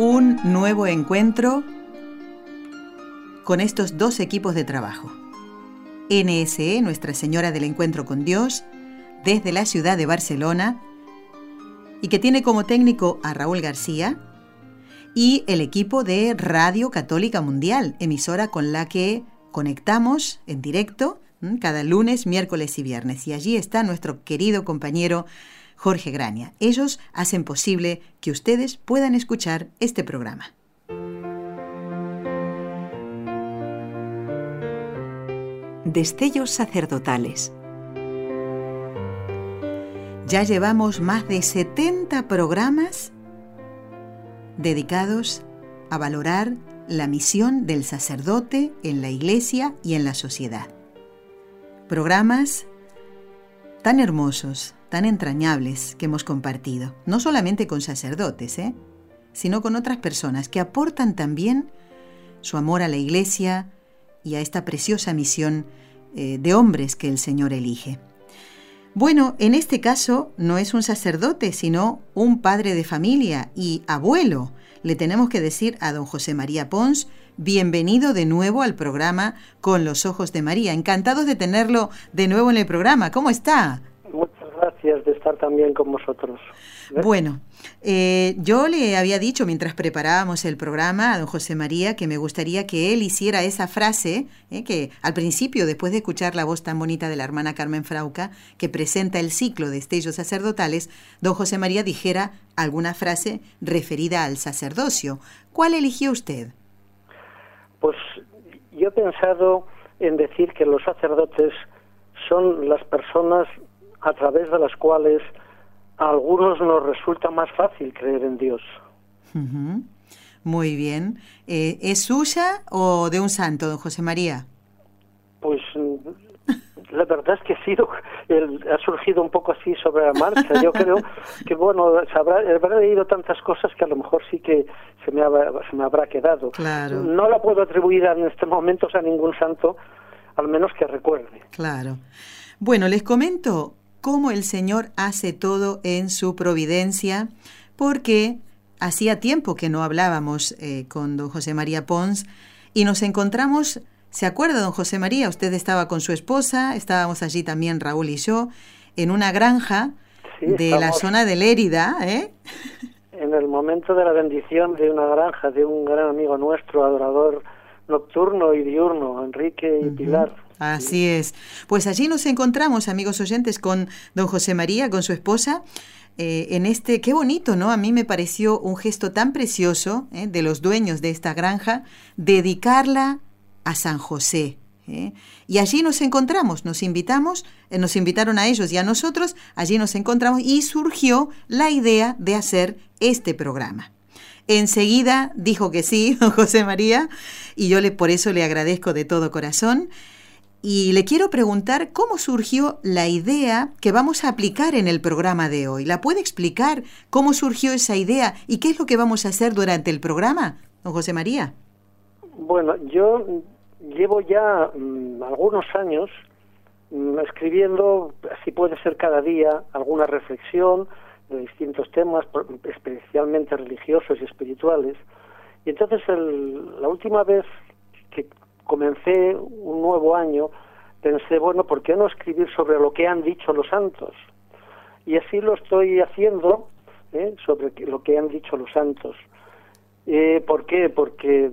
Un nuevo encuentro con estos dos equipos de trabajo. NSE, Nuestra Señora del Encuentro con Dios, desde la ciudad de Barcelona, y que tiene como técnico a Raúl García, y el equipo de Radio Católica Mundial, emisora con la que conectamos en directo cada lunes, miércoles y viernes. Y allí está nuestro querido compañero Jorge Grania. Ellos hacen posible que ustedes puedan escuchar este programa. Destellos sacerdotales. Ya llevamos más de 70 programas dedicados a valorar la misión del sacerdote en la iglesia y en la sociedad. Programas tan hermosos, tan entrañables que hemos compartido, no solamente con sacerdotes, ¿eh? sino con otras personas que aportan también su amor a la iglesia y a esta preciosa misión eh, de hombres que el Señor elige. Bueno, en este caso no es un sacerdote, sino un padre de familia y abuelo le tenemos que decir a don José María Pons, bienvenido de nuevo al programa Con los Ojos de María. Encantados de tenerlo de nuevo en el programa. ¿Cómo está? Estar también con vosotros. Bueno, eh, yo le había dicho mientras preparábamos el programa a don José María que me gustaría que él hiciera esa frase, eh, que al principio, después de escuchar la voz tan bonita de la hermana Carmen Frauca, que presenta el ciclo de estellos sacerdotales, don José María dijera alguna frase referida al sacerdocio. ¿Cuál eligió usted? Pues yo he pensado en decir que los sacerdotes son las personas a través de las cuales a algunos nos resulta más fácil creer en Dios. Muy bien. Eh, ¿Es suya o de un santo, don José María? Pues la verdad es que ha sido, ha surgido un poco así sobre la marcha. Yo creo que, bueno, habrá, habrá leído tantas cosas que a lo mejor sí que se me, se me habrá quedado. Claro. No la puedo atribuir en estos momentos a ningún santo, al menos que recuerde. Claro. Bueno, les comento cómo el Señor hace todo en su providencia, porque hacía tiempo que no hablábamos eh, con don José María Pons y nos encontramos ¿Se acuerda, don José María? Usted estaba con su esposa, estábamos allí también Raúl y yo, en una granja de la zona de Lérida, ¿eh? En el momento de la bendición de una granja de un gran amigo nuestro, adorador nocturno y diurno, Enrique y Pilar. Así es. Pues allí nos encontramos, amigos oyentes, con don José María, con su esposa, eh, en este, qué bonito, ¿no? A mí me pareció un gesto tan precioso ¿eh? de los dueños de esta granja, dedicarla a San José. ¿eh? Y allí nos encontramos, nos invitamos, nos invitaron a ellos y a nosotros, allí nos encontramos y surgió la idea de hacer este programa. Enseguida dijo que sí, José María, y yo le, por eso le agradezco de todo corazón. Y le quiero preguntar cómo surgió la idea que vamos a aplicar en el programa de hoy. ¿La puede explicar cómo surgió esa idea y qué es lo que vamos a hacer durante el programa, don José María? Bueno, yo llevo ya mm, algunos años mm, escribiendo, así puede ser cada día, alguna reflexión de distintos temas, especialmente religiosos y espirituales. Y entonces la última vez que comencé un nuevo año, pensé, bueno, ¿por qué no escribir sobre lo que han dicho los santos? Y así lo estoy haciendo, ¿eh? sobre lo que han dicho los santos. Eh, ¿Por qué? Porque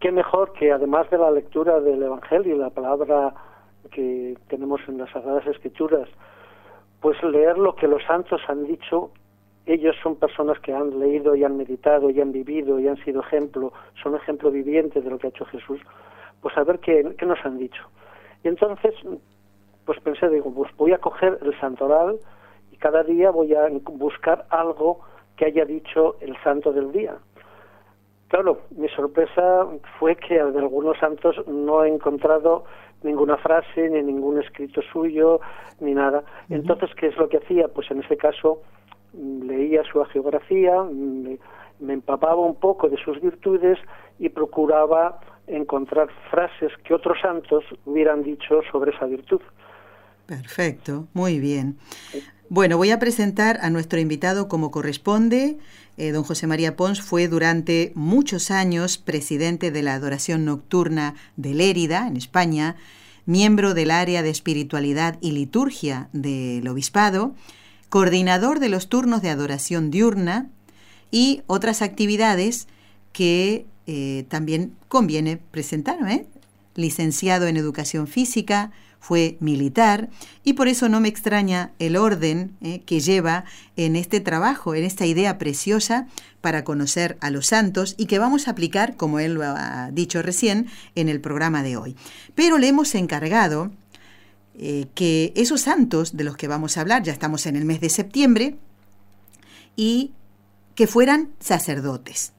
qué mejor que además de la lectura del Evangelio y la palabra que tenemos en las Sagradas Escrituras, pues leer lo que los santos han dicho. Ellos son personas que han leído y han meditado y han vivido y han sido ejemplo, son ejemplo viviente de lo que ha hecho Jesús. Pues a ver qué, qué nos han dicho. Y entonces, pues pensé, digo, pues voy a coger el santoral y cada día voy a buscar algo que haya dicho el santo del día Claro, mi sorpresa fue que de algunos santos no he encontrado ninguna frase, ni ningún escrito suyo, ni nada. Entonces, ¿qué es lo que hacía? Pues en ese caso mm, leía su geografía, me, empapaba un poco de sus virtudes y procuraba encontrar frases que otros santos hubieran dicho sobre esa virtud. Perfecto, muy bien. Bueno, voy a presentar a nuestro invitado como corresponde. Eh, don José María Pons fue durante muchos años presidente de la Adoración Nocturna de Lérida, en España, miembro del área de espiritualidad y liturgia del Obispado, coordinador de los turnos de adoración diurna y otras actividades que eh, también conviene presentar, ¿eh? licenciado en educación física, fue militar y por eso no me extraña el orden ¿eh? que lleva en este trabajo, en esta idea preciosa para conocer a los santos y que vamos a aplicar, como él lo ha dicho recién, en el programa de hoy. Pero le hemos encargado que esos santos de los que vamos a hablar, ya estamos en el mes de septiembre, y que fueran sacerdotes.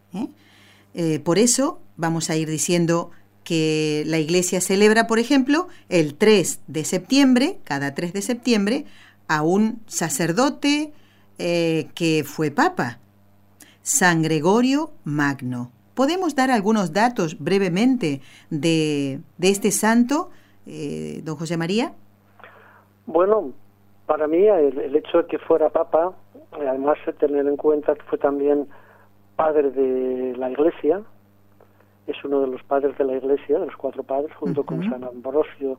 Eh, por eso vamos a ir diciendo que la iglesia celebra, por ejemplo, el 3 de septiembre, cada 3 de septiembre, a un sacerdote eh, que fue papa, San Gregorio Magno. ¿Podemos dar algunos datos brevemente de, este santo, eh, don José María? Bueno, para mí el, hecho de que fuera papa, además de tener en cuenta que fue también padre de la Iglesia, es uno de los padres de la Iglesia, de los cuatro padres, junto con San Ambrosio,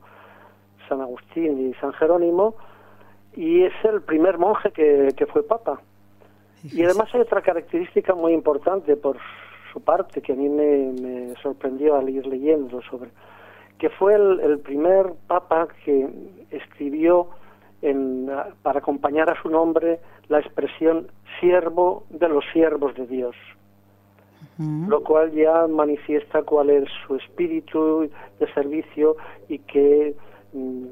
San Agustín y San Jerónimo, y es el primer monje que, que fue papa. Y además hay otra característica muy importante por su parte que a mí me, sorprendió al ir leyendo sobre, que fue el, el primer papa que escribió en, para acompañar a su nombre la expresión siervo de los siervos de Dios, lo cual ya manifiesta cuál es su espíritu de servicio y que mm,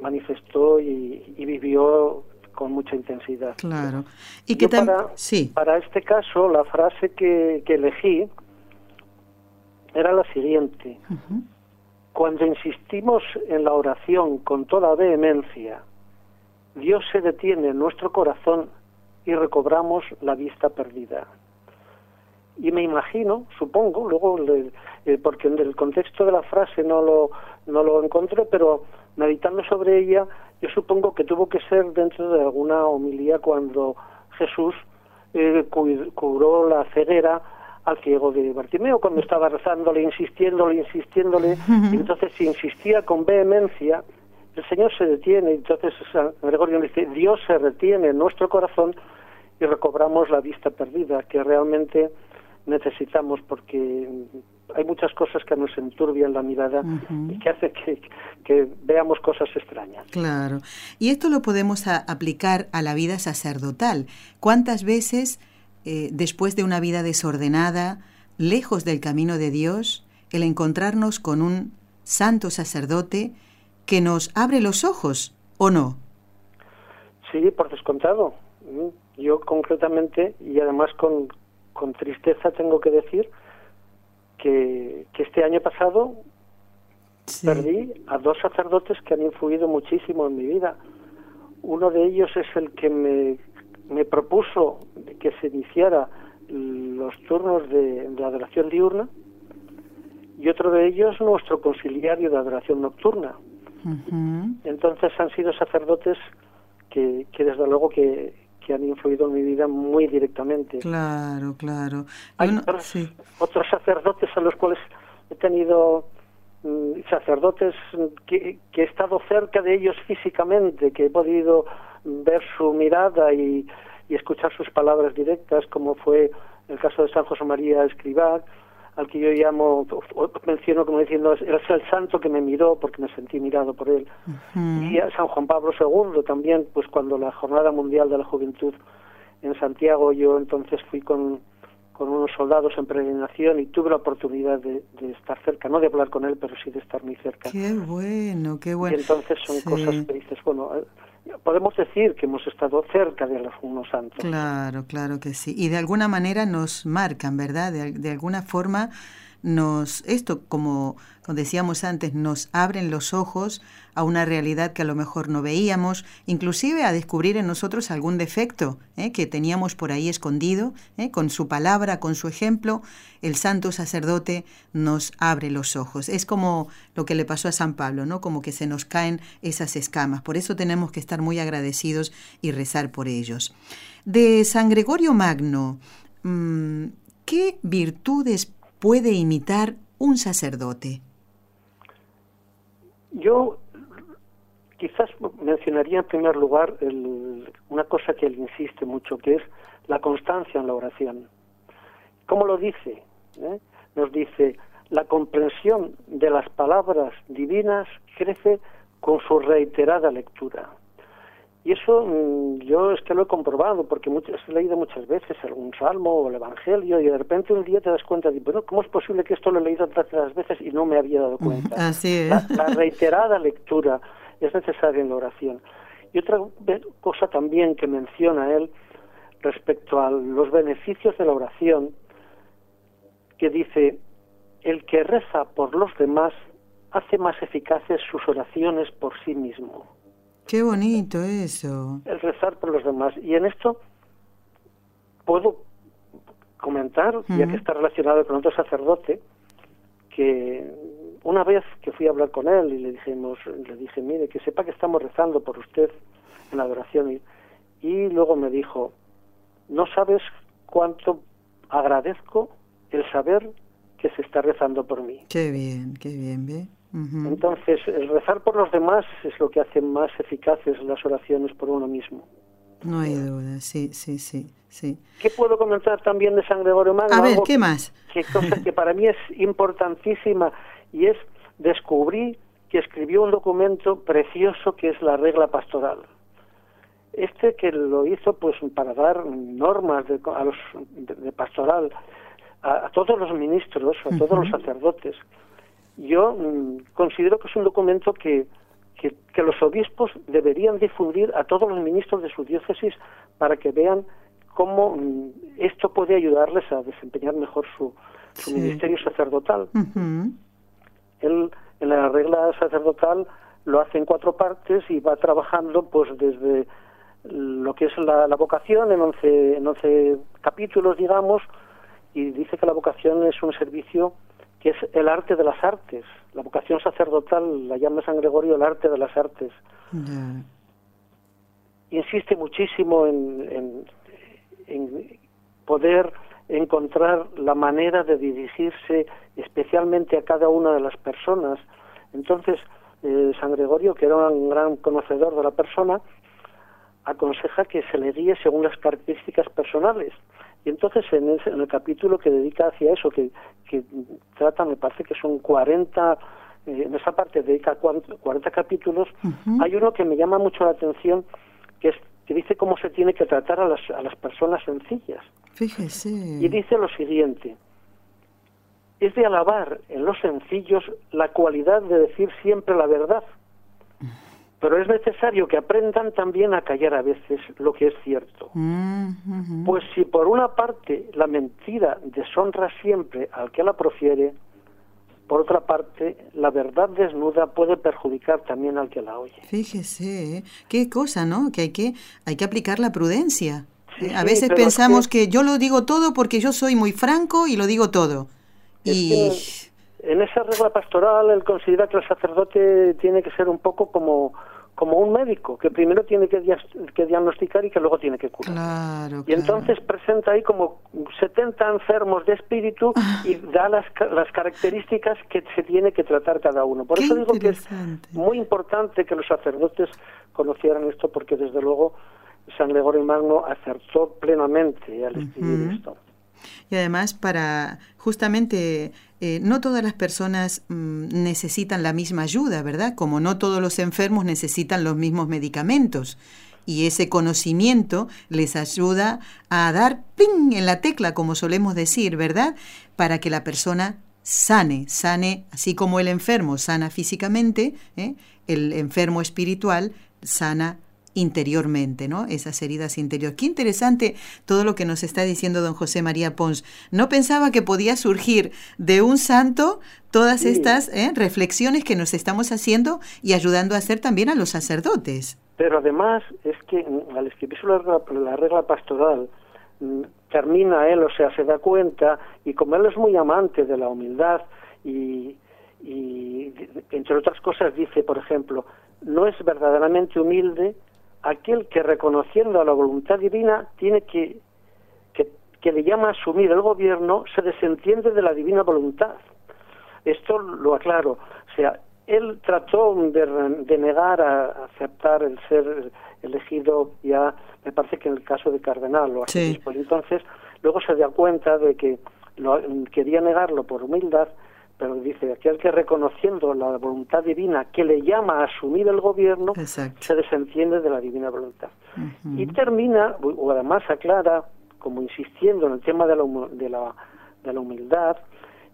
manifestó y, vivió con mucha intensidad. Claro. Y que para, sí. para este caso, la frase que, elegí era la siguiente. Cuando insistimos en la oración con toda vehemencia, Dios se detiene en nuestro corazón y recobramos la vista perdida. Y me imagino, supongo, luego, eh, porque en el contexto de la frase no lo, no lo encontré, pero meditando sobre ella, yo supongo que tuvo que ser dentro de alguna homilía cuando Jesús eh, curó la ceguera al ciego de Bartimeo, cuando estaba rezándole, insistiéndole, insistiéndole, y entonces si insistía con vehemencia, el Señor se detiene, y entonces San Gregorio dice, Dios se retiene en nuestro corazón y recobramos la vista perdida, que realmente necesitamos porque hay muchas cosas que nos enturbian la mirada y que hace que, veamos cosas extrañas. Claro. Y esto lo podemos aplicar a la vida sacerdotal. ¿Cuántas veces, eh, después de una vida desordenada, lejos del camino de Dios, el encontrarnos con un santo sacerdote que nos abre los ojos, ¿o no? Sí, por descontado. Yo concretamente, y además con, con tristeza tengo que decir, que, que este año pasado perdí a dos sacerdotes que han influido muchísimo en mi vida. Uno de ellos es el que me, me propuso que se iniciara los turnos de, de adoración diurna y otro de ellos nuestro conciliario de adoración nocturna. Entonces han sido sacerdotes que, que desde luego que, que han influido en mi vida muy directamente. Claro, claro. Hay otros, sacerdotes a los cuales he tenido mm, sacerdotes que, que, he estado cerca de ellos físicamente, que he podido ver su mirada y, y escuchar sus palabras directas, como fue el caso de San José María Escribá, al que yo llamo, menciono como diciendo, es el santo que me miró porque me sentí mirado por él. Y a San Juan Pablo II también, pues cuando la Jornada Mundial de la Juventud en Santiago, yo entonces fui con, con unos soldados en peregrinación y tuve la oportunidad de, estar cerca, no de hablar con él, pero sí de estar muy cerca. Qué bueno, qué bueno. Y entonces son cosas que dices, bueno, eh, podemos decir que hemos estado cerca de los unos santos. Claro, claro que sí. Y de alguna manera nos marcan, ¿verdad? De, de alguna forma nos, esto como, decíamos antes, nos abren los ojos a una realidad que a lo mejor no veíamos, inclusive a descubrir en nosotros algún defecto ¿eh? que teníamos por ahí escondido, ¿eh? con su palabra, con su ejemplo, el santo sacerdote nos abre los ojos. Es como lo que le pasó a San Pablo, ¿no? Como que se nos caen esas escamas. Por eso tenemos que estar muy agradecidos y rezar por ellos. De San Gregorio Magno, mm, ¿qué virtudes puede imitar un sacerdote? Yo quizás mencionaría en primer lugar una cosa que él insiste mucho, que es la constancia en la oración. ¿Cómo lo dice? ¿Eh? Nos dice, la comprensión de las palabras divinas crece con su reiterada lectura. Y eso mm, yo es que lo he comprobado, porque he leído muchas veces algún salmo o el Evangelio, y de repente un día te das cuenta de, bueno, ¿cómo es posible que esto lo he leído tantas veces y no me había dado cuenta? Así es. La, reiterada lectura es necesaria en la oración. Y otra cosa también que menciona él respecto a los beneficios de la oración, que dice, el que reza por los demás hace más eficaces sus oraciones por sí mismo. Qué bonito eso. El rezar por los demás. Y en esto puedo comentar, ya que está relacionado con otro sacerdote, que una vez que fui a hablar con él y le dijimos, le dije, mire, que sepa que estamos rezando por usted en la adoración. Y, y luego me dijo, no sabes cuánto agradezco el saber que se está rezando por mí. Qué bien, qué bien, Entonces, el rezar por los demás es lo que hace más eficaces las oraciones por uno mismo. No hay duda, sí, sí, sí, sí. ¿Qué puedo comentar también de San Gregorio Magno? A ver, ¿qué más? Que cosa que para mí es importantísima y es descubrir que escribió un documento precioso que es la regla pastoral. Este que lo hizo pues para dar normas de, a los, de, pastoral a, todos los ministros, a todos los sacerdotes yo mm, considero que es un documento que, que, los obispos deberían difundir a todos los ministros de su diócesis para que vean cómo mm, esto puede ayudarles a desempeñar mejor su, su ministerio sacerdotal. Él, en la regla sacerdotal, lo hace en cuatro partes y va trabajando pues desde lo que es la, la vocación en once, en once capítulos, digamos, y dice que la vocación es un servicio que es el arte de las artes. La vocación sacerdotal la llama San Gregorio el arte de las artes. Insiste muchísimo en, en, poder encontrar la manera de dirigirse especialmente a cada una de las personas. Entonces, eh, San Gregorio, que era un gran conocedor de la persona, aconseja que se le guíe según las características personales. Y entonces en, el capítulo que dedica hacia eso, que, trata, me parece que son 40, eh, en esa parte dedica 40 capítulos, hay uno que me llama mucho la atención, que, es, que dice cómo se tiene que tratar a las, a las personas sencillas. Fíjese. Y dice lo siguiente, es de alabar en los sencillos la cualidad de decir siempre la verdad pero es necesario que aprendan también a callar a veces lo que es cierto. Pues si por una parte la mentira deshonra siempre al que la profiere, por otra parte, la verdad desnuda puede perjudicar también al que la oye. Fíjese, ¿eh? qué cosa, ¿no? Que hay que, hay que aplicar la prudencia. ¿eh? a veces pensamos que... yo lo digo todo porque yo soy muy franco y lo digo todo. y... en esa regla pastoral él considera que el sacerdote tiene que ser un poco como como un médico, que primero tiene que, que diagnosticar y que luego tiene que curar. y entonces presenta ahí como 70 enfermos de espíritu y da las, las características que se tiene que tratar cada uno. Por eso digo que es muy importante que los sacerdotes conocieran esto, porque desde luego San Gregorio Magno acertó plenamente al escribir esto. Y además para justamente eh, no todas las personas mm, necesitan la misma ayuda, ¿verdad? Como no todos los enfermos necesitan los mismos medicamentos. y ese conocimiento les ayuda a dar ping en la tecla, como solemos decir, ¿verdad? Para que la persona sane, sane, así como el enfermo sana físicamente, ¿eh? el enfermo espiritual sana interiormente, ¿no? Esas heridas interiores. Qué interesante todo lo que nos está diciendo don José María Pons. No pensaba que podía surgir de un santo todas estas ¿eh? reflexiones que nos estamos haciendo y ayudando a hacer también a los sacerdotes. Pero además es que al escribir la regla, la regla pastoral, mm, termina él, o sea, se da cuenta, y como él es muy amante de la humildad, y, y entre otras cosas dice, por ejemplo, no es verdaderamente humilde aquel que reconociendo a la voluntad divina tiene que, que, le llama a asumir el gobierno, se desentiende de la divina voluntad. Esto lo aclaro. O sea, él trató de, negar a, aceptar el ser elegido ya, me parece que en el caso de Cardenal o así. Entonces, luego se da cuenta de que lo, quería negarlo por humildad pero dice aquel que reconociendo la voluntad divina que le llama a asumir el gobierno se desentiende de la divina voluntad y termina o además aclara como insistiendo en el tema de la, de la, de la humildad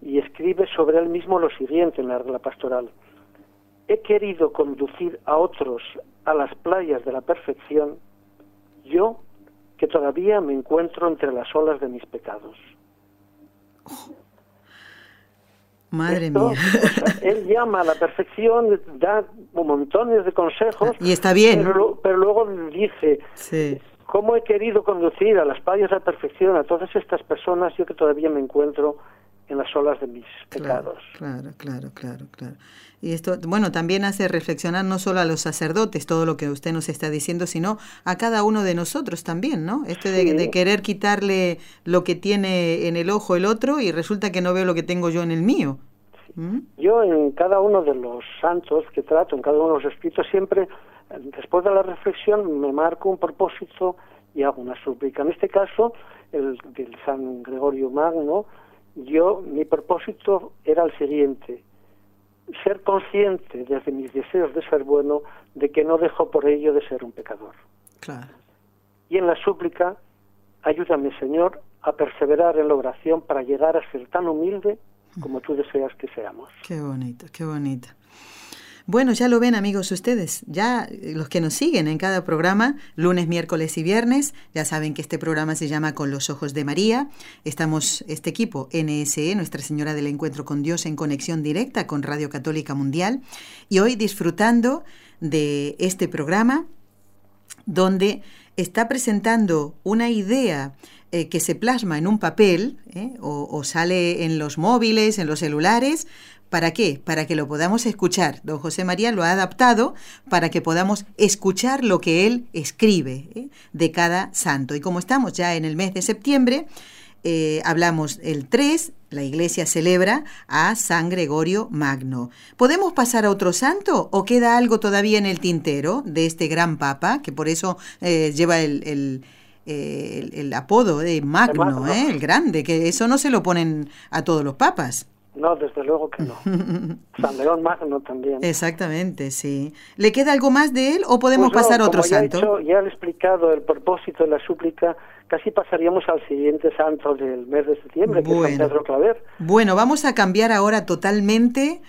y escribe sobre él mismo lo siguiente en la regla pastoral. He querido conducir a otros a las playas de la perfección yo que todavía me encuentro entre las olas de mis pecados oh. Madre mía. él llama a la perfección, da montones de consejos. Y está bien. Pero, luego dice, ¿cómo he querido conducir a las playas de la perfección a todas estas personas yo que todavía me encuentro en las olas de mis pecados? Claro, claro, claro, claro. Y esto, bueno, también hace reflexionar no solo a los sacerdotes, todo lo que usted nos está diciendo, sino a cada uno de nosotros también, ¿no? Este de, querer quitarle lo que tiene en el ojo el otro y resulta que no veo lo que tengo yo en el mío. ¿Mm? Yo en cada uno de los santos que trato, en cada uno de los escritos, siempre, después de la reflexión, me marco un propósito y hago una súplica. En este caso, el del San Gregorio Magno, yo, mi propósito era el siguiente, ser consciente desde mis deseos de ser bueno de que no dejo por ello de ser un pecador. Y en la súplica, ayúdame Señor a perseverar en la oración para llegar a ser tan humilde como tú deseas que seamos. Qué bonito, qué bonito. Bueno, ya lo ven amigos ustedes, ya eh, los que nos siguen en cada programa, lunes, miércoles y viernes, ya saben que este programa se llama Con los Ojos de María. Estamos, este equipo, NSE, Nuestra Señora del Encuentro con Dios, en conexión directa con Radio Católica Mundial, y hoy disfrutando de este programa donde está presentando una idea eh, que se plasma en un papel eh, o, sale en los móviles, en los celulares, ¿Para qué? Para que lo podamos escuchar. Don José María lo ha adaptado para que podamos escuchar lo que él escribe ¿eh? de cada santo. Y como estamos ya en el mes de septiembre, eh, hablamos el 3, la iglesia celebra a San Gregorio Magno. ¿Podemos pasar a otro santo o queda algo todavía en el tintero de este gran papa, que por eso eh, lleva el, el, apodo de Magno, el grande, que eso no se lo ponen a todos los papas? No, desde luego que no. San León Magno también. Exactamente, sí. ¿Le queda algo más de él o podemos pues pasar a otro santo? ya he explicado el propósito de la súplica, casi pasaríamos al siguiente santo del mes de septiembre, que es San Pedro Claver. Bueno, vamos a cambiar ahora totalmente,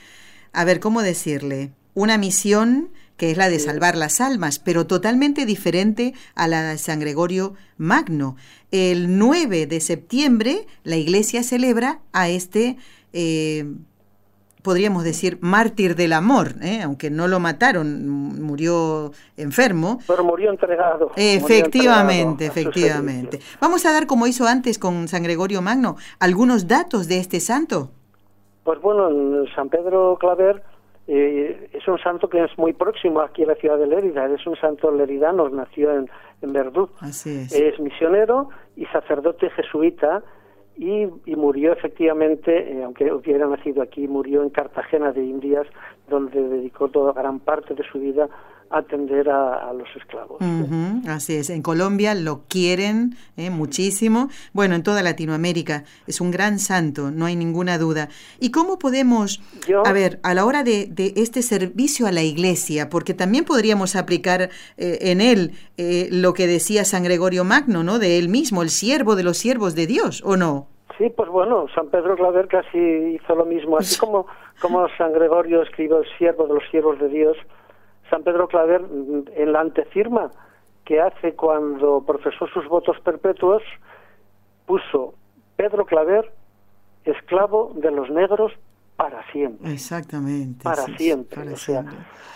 a ver, ¿cómo decirle? Una misión que es la de salvar las almas, pero totalmente diferente a la de San Gregorio Magno. El 9 de septiembre la iglesia celebra a este eh, podríamos decir, mártir del amor, ¿eh? aunque no lo mataron, murió enfermo. Pero murió entregado. Efectivamente, efectivamente. Vamos a dar, como hizo antes con San Gregorio Magno, algunos datos de este santo. Pues bueno, San Pedro Claver eh, es un santo que es muy próximo aquí a la ciudad de Lérida, es un santo leridano, nació en, en Verdú. Así es. Es misionero y sacerdote jesuita y, murió efectivamente, eh, aunque hubiera nacido aquí, murió en Cartagena de Indias, donde dedicó toda gran parte de su vida atender a, los esclavos. así es, en Colombia lo quieren eh, muchísimo, bueno, en toda Latinoamérica es un gran santo, no hay ninguna duda. ¿Y cómo podemos, a ver, a la hora de, este servicio a la iglesia, porque también podríamos aplicar eh, en él eh, lo que decía San Gregorio Magno, ¿no? De él mismo, el siervo de los siervos de Dios, ¿o no? Sí, pues bueno, San Pedro Claver casi hizo lo mismo, así como, como San Gregorio escribió el siervo de los siervos de Dios, San Pedro Claver, en la antefirma que hace cuando profesó sus votos perpetuos, puso Pedro Claver, esclavo de los negros para siempre. Exactamente. Para siempre. o sea,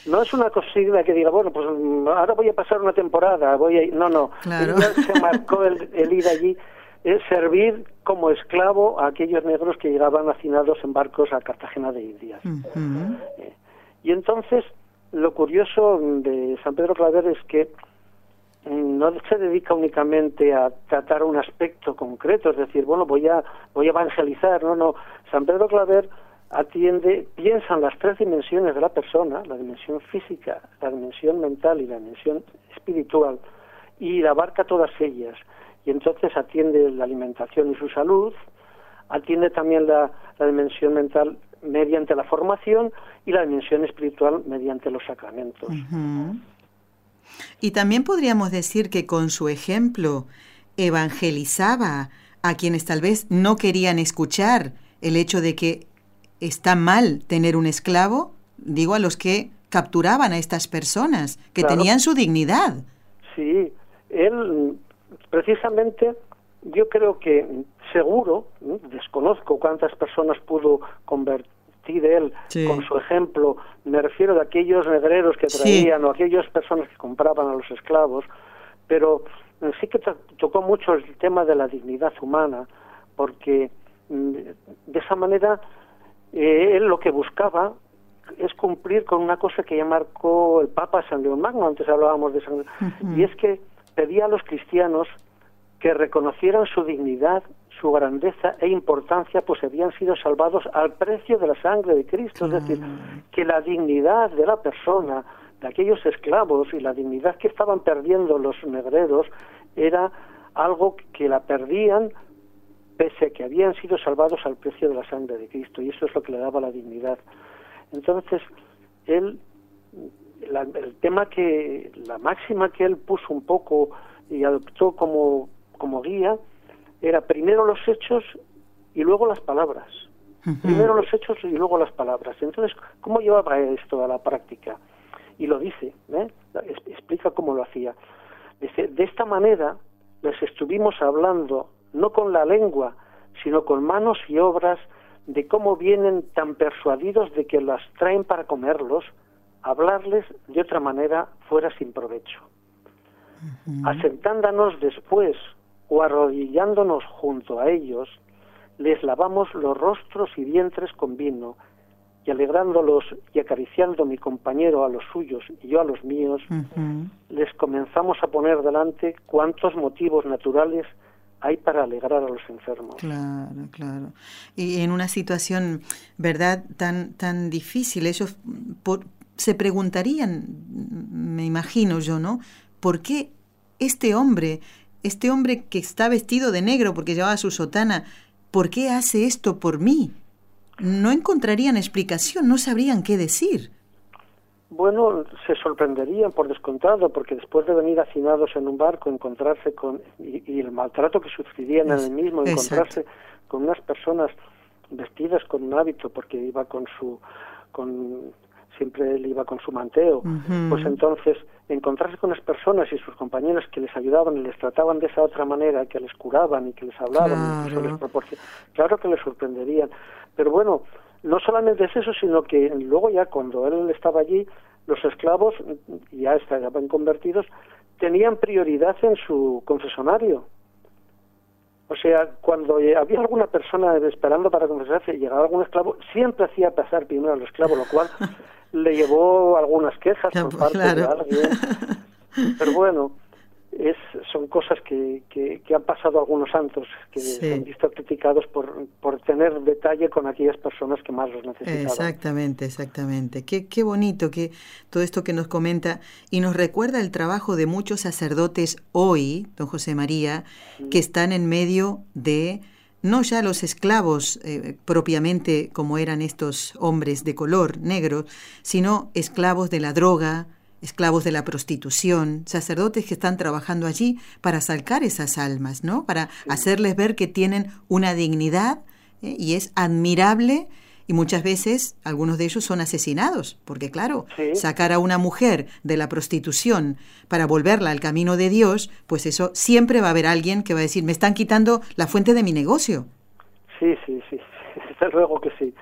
no es una cosilla que diga, bueno, pues ahora voy a pasar una temporada, voy a No, no. Claro. se marcó el, ir allí, es servir como esclavo a aquellos negros que llegaban hacinados en barcos a Cartagena de Indias. Eh, y entonces, lo curioso de San Pedro Claver es que mm, no se dedica únicamente a tratar un aspecto concreto, es decir, bueno, voy a voy a evangelizar, no, no, San Pedro Claver atiende, piensa en las tres dimensiones de la persona, la dimensión física, la dimensión mental y la dimensión espiritual, y abarca todas ellas. Y entonces atiende la alimentación y su salud, atiende también la dimensión mental mediante la formación y la dimensión espiritual mediante los sacramentos. Y también podríamos decir que con su ejemplo evangelizaba a quienes tal vez no querían escuchar el hecho de que está mal tener un esclavo, digo a los que capturaban a estas personas, que tenían su dignidad. Sí, él precisamente yo creo que seguro, desconozco cuántas personas pudo convertir él con su ejemplo, me refiero de aquellos negreros que traían o aquellas personas que compraban a los esclavos, pero sí que tocó mucho el tema de la dignidad humana, porque mm, de esa manera eh, él lo que buscaba es cumplir con una cosa que ya marcó el Papa San León Magno, antes hablábamos de San y es que pedía a los cristianos que reconocieran su dignidad, su grandeza e importancia, pues habían sido salvados al precio de la sangre de Cristo. Es decir, que la dignidad de la persona, de aquellos esclavos y la dignidad que estaban perdiendo los negreros era algo que la perdían pese a que habían sido salvados al precio de la sangre de Cristo. Y eso es lo que le daba la dignidad. Entonces, él, el tema que, la máxima que él puso un poco y adoptó como como guía era primero los hechos y luego las palabras. Primero los hechos y luego las palabras. Entonces, ¿cómo llevaba esto a la práctica? Y lo dice, ¿eh? explica cómo lo hacía. Dice, de esta manera les estuvimos hablando no con la lengua, sino con manos y obras de cómo vienen tan persuadidos de que las traen para comerlos, hablarles de otra manera fuera sin provecho. Asentándonos después o arrodillándonos junto a ellos, les lavamos los rostros y vientres con vino, y alegrándolos y acariciando mi compañero a los suyos y yo a los míos, les comenzamos a poner delante cuántos motivos naturales hay para alegrar a los enfermos. Claro, claro. Y en una situación, ¿verdad?, tan, tan difícil, ellos se preguntarían, me imagino yo, ¿no? ¿Por qué este hombre este hombre que está vestido de negro porque llevaba su sotana, ¿por qué hace esto por mí? No encontrarían explicación, no sabrían qué decir. Bueno, se sorprenderían por descontado, porque después de venir hacinados en un barco, encontrarse con, y, el maltrato que sufrirían en el mismo, encontrarse con unas personas vestidas con un hábito, porque iba con su, con, siempre él iba con su manteo, pues entonces encontrarse con las personas y sus compañeros que les ayudaban y les trataban de esa otra manera, que les curaban y que les hablaban, claro. les claro que les sorprenderían. Pero bueno, no solamente es eso, sino que luego ya cuando él estaba allí, los esclavos, ya estaban convertidos, tenían prioridad en su confesonario. O sea, cuando había alguna persona esperando para confesarse y llegaba algún esclavo, siempre hacía pasar primero al esclavo, lo cual le llevó algunas quejas por parte de alguien. Pero bueno, es, son cosas que, que, han pasado algunos santos, que se han visto criticados por, por tener detalle con aquellas personas que más los necesitaban. Exactamente, exactamente. Qué, qué bonito que todo esto que nos comenta y nos recuerda el trabajo de muchos sacerdotes hoy, don José María, que están en medio de no ya los esclavos eh, propiamente como eran estos hombres de color negro, sino esclavos de la droga, esclavos de la prostitución, sacerdotes que están trabajando allí para sacar esas almas, ¿no? Para hacerles ver que tienen una dignidad ¿eh? y es admirable y muchas veces algunos de ellos son asesinados, porque claro, sacar a una mujer de la prostitución para volverla al camino de Dios, pues eso siempre va a haber alguien que va a decir, me están quitando la fuente de mi negocio. Sí, sí, sí, desde luego que sí.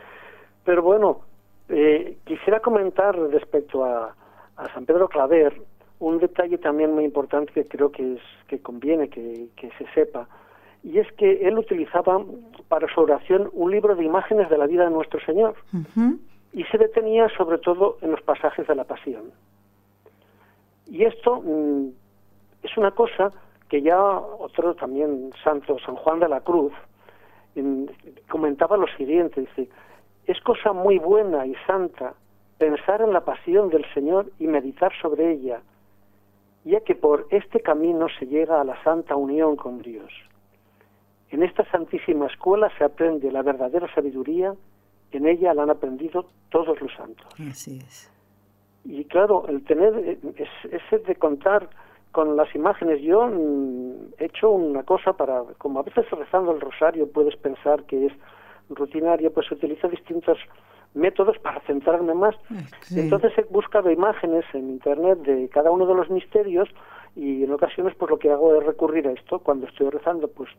Pero bueno, eh, quisiera comentar respecto a, a San Pedro Claver un detalle también muy importante que creo que, es, que conviene que, se sepa, y es que él utilizaba para su oración un libro de imágenes de la vida de nuestro Señor, y se detenía sobre todo en los pasajes de la pasión. Y esto mm, es una cosa que ya otro también santo, San Juan de la Cruz, comentaba lo siguiente, dice, es cosa muy buena y santa pensar en la pasión del Señor y meditar sobre ella, ya que por este camino se llega a la santa unión con Dios. En esta santísima escuela se aprende la verdadera sabiduría, en ella la han aprendido todos los santos. Así es. Y claro, el tener, ese de contar con las imágenes, yo mm, he hecho una cosa para, como a veces rezando el rosario puedes pensar que es rutinaria, pues se utiliza distintas métodos para centrarme más. Entonces he buscado imágenes en internet de cada uno de los misterios y en ocasiones pues lo que hago es recurrir a esto cuando estoy rezando pues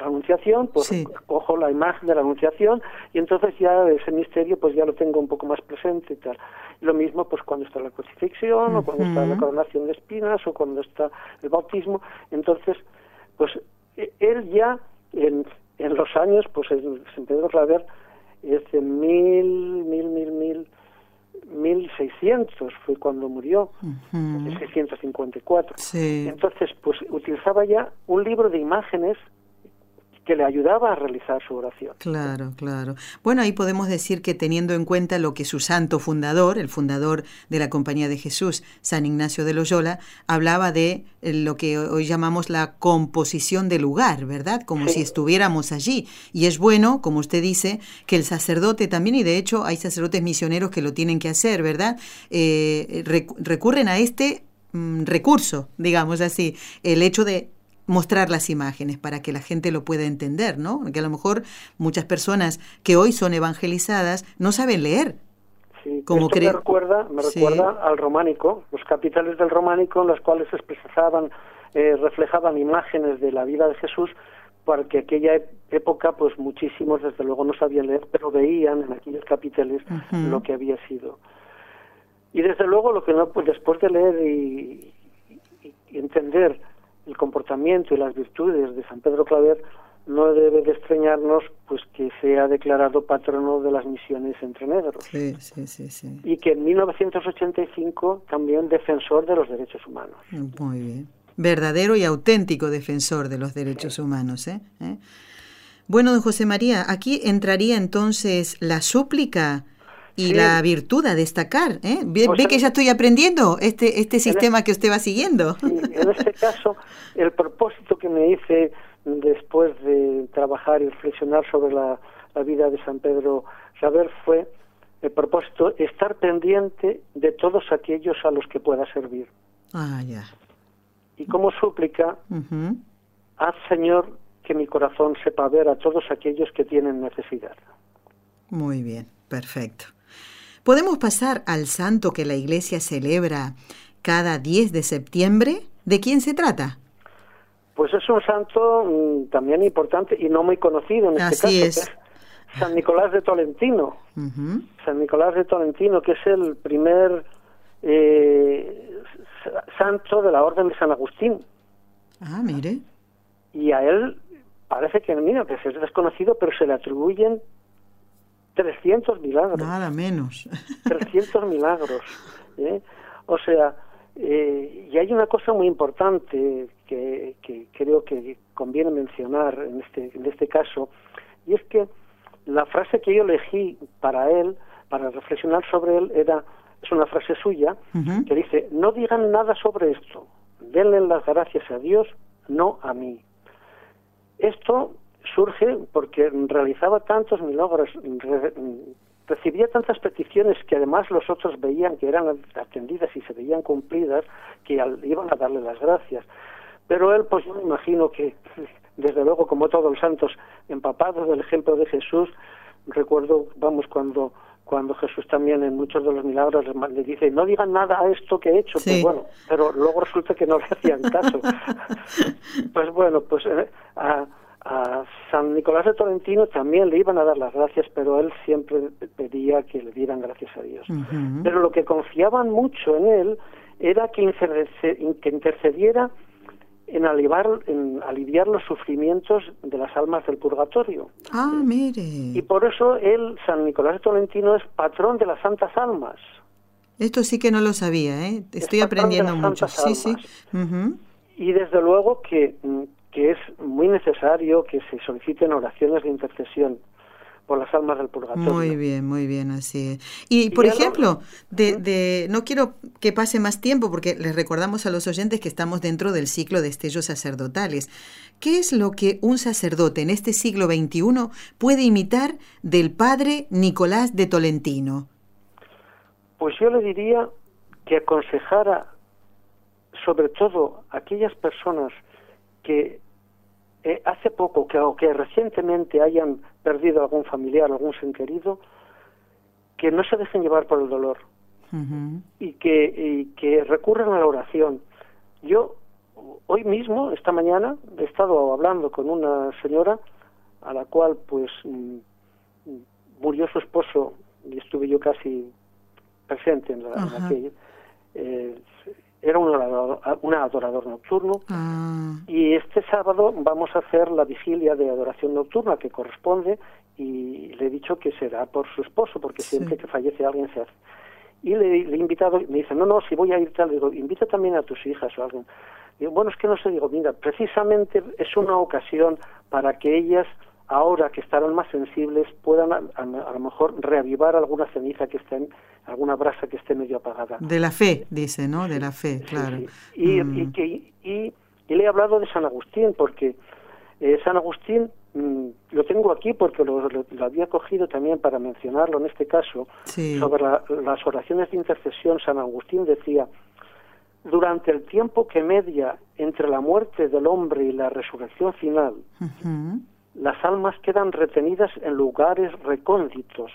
la anunciación, pues cojo la imagen de la anunciación y entonces ya ese misterio pues ya lo tengo un poco más presente y tal. Lo mismo pues cuando está la crucifixión o cuando está la coronación de espinas o cuando está el bautismo. Entonces, pues e, él ya en, en los años, pues en San Pedro Claver es de mil, mil, mil, mil, mil seiscientos fue cuando murió, uh 654. Entonces, pues utilizaba ya un libro de imágenes que le ayudaba a realizar su oración. Claro, claro. Bueno, ahí podemos decir que teniendo en cuenta lo que su santo fundador, el fundador de la Compañía de Jesús, San Ignacio de Loyola, hablaba de eh, lo que hoy llamamos la composición del lugar, ¿verdad? Como si estuviéramos allí. Y es bueno, como usted dice, que el sacerdote también, y de hecho hay sacerdotes misioneros que lo tienen que hacer, ¿verdad? Eh, recurren a este mm, recurso, digamos así, el hecho de mostrar las imágenes para que la gente lo pueda entender, ¿no? Porque a lo mejor muchas personas que hoy son evangelizadas no saben leer. Sí, como esto me recuerda, me recuerda al románico, los capitales del románico en los cuales expresaban, eh, reflejaban imágenes de la vida de Jesús, porque aquella época, pues muchísimos desde luego no sabían leer, pero veían en aquellos capiteles lo que había sido. Y desde luego lo que no, pues después de leer y entender el comportamiento y las virtudes de San Pedro Claver, no debe de extrañarnos pues que sea declarado patrono de las misiones entre negros. Sí, sí, sí, Y que en 1985 también defensor de los derechos humanos. Muy bien. Verdadero y auténtico defensor de los derechos humanos. ¿eh? ¿Eh? Bueno, don José María, aquí entraría entonces la súplica y la virtud a destacar. ¿eh? Ve, que ya estoy aprendiendo este, este sistema que usted va siguiendo. en este caso, el propósito que me hice después de trabajar y reflexionar sobre la, vida de San Pedro Saber fue el propósito estar pendiente de todos aquellos a los que pueda servir. Ah, ya. Y como súplica, haz Señor que mi corazón sepa ver a todos aquellos que tienen necesidad. Muy bien, perfecto. ¿Podemos pasar al santo que la Iglesia celebra cada 10 de septiembre? ¿De quién se trata? Pues es un santo mm, también importante y no muy conocido en este Así Es. San Nicolás de Tolentino. San Nicolás de Tolentino, que es el primer eh, santo de la Orden de San Agustín. Ah, mire. Y a él parece que, mira, que es desconocido, pero se le atribuyen 300 milagros. Nada menos. 300 milagros. ¿eh? O sea, Eh, y hay una cosa muy importante que, que, creo que conviene mencionar en este, en este caso, y es que la frase que yo elegí para él, para reflexionar sobre él, era es una frase suya que dice, no digan nada sobre esto, denle las gracias a Dios, no a mí. Esto surge porque realizaba tantos milagros, recibía tantas peticiones que además los otros veían que eran atendidas y se veían cumplidas, que iban a darle las gracias. Pero él, pues yo me imagino que, desde luego, como todos los santos, empapados del ejemplo de Jesús, recuerdo, vamos, cuando cuando Jesús también en muchos de los milagros le dice no digan nada a esto que he hecho pues bueno pero luego resulta que no le hacían caso. Pues bueno pues eh, a, a San Nicolás de Tolentino también le iban a dar las gracias pero él siempre pedía que le dieran gracias a Dios pero lo que confiaban mucho en él era que, intercediera en aliviar, en aliviar los sufrimientos de las almas del purgatorio. Ah, mire. Y por eso él, San Nicolás de Tolentino, es patrón de las santas almas. Esto sí que no lo sabía, ¿eh? Estoy aprendiendo mucho. Sí, sí. Y desde luego que, que es muy necesario que se soliciten oraciones de intercesión por las almas del purgatorio. Muy bien, muy bien, así es. Y, por ejemplo, de, de, no quiero que pase más tiempo porque les recordamos a los oyentes que estamos dentro del ciclo de estellos sacerdotales. ¿Qué es lo que un sacerdote en este siglo XXI puede imitar del padre Nicolás de Tolentino? Pues yo le diría que aconsejara sobre todo a aquellas personas que eh, hace poco que, o que recientemente hayan perdido algún familiar, algún ser querido, que no se dejen llevar por el dolor y, que, y que recurran a la oración. Yo hoy mismo, esta mañana, he estado hablando con una señora a la cual pues mm, murió su esposo y estuve yo casi presente en, la, aquello. Eh, era un adorador, un adorador nocturno. Ah. y este sábado vamos a hacer la vigilia de adoración nocturna que corresponde y le he dicho que será por su esposo porque siempre que fallece alguien se hace. Y le, he invitado me dice no no si voy a ir tal digo invita también a tus hijas o alguien digo bueno es que no sé digo mira precisamente es una ocasión para que ellas ahora que estarán más sensibles puedan a, lo mejor reavivar alguna ceniza que esté, alguna brasa que esté medio apagada. De la fe, dice, ¿no? De la fe, claro. Y, mm. que, y, le he hablado de San Agustín, porque eh, San Agustín mm, lo tengo aquí porque lo, había cogido también para mencionarlo en este caso, sobre las oraciones de intercesión. San Agustín decía, durante el tiempo que media entre la muerte del hombre y la resurrección final, las almas quedan retenidas en lugares recónditos,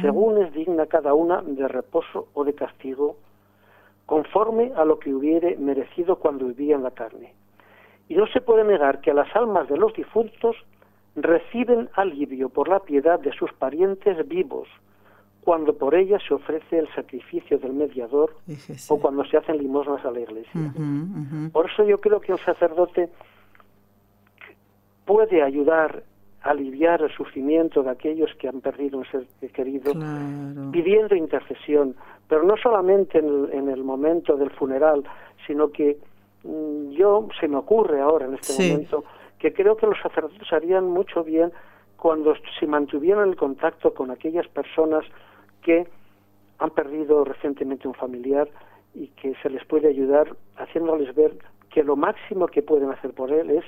según es digna cada una de reposo o de castigo, conforme a lo que hubiere merecido cuando vivía en la carne. Y no se puede negar que a las almas de los difuntos reciben alivio por la piedad de sus parientes vivos, cuando por ellas se ofrece el sacrificio del mediador o cuando se hacen limosnas a la iglesia. Por eso yo creo que un sacerdote puede ayudar a aliviar el sufrimiento de aquellos que han perdido un ser querido, pidiendo intercesión, pero no solamente en el, momento del funeral, sino que mm, yo se me ocurre ahora en este momento que creo que los sacerdotes harían mucho bien cuando se mantuvieran el contacto con aquellas personas que han perdido recientemente un familiar y que se les puede ayudar haciéndoles ver que lo máximo que pueden hacer por él es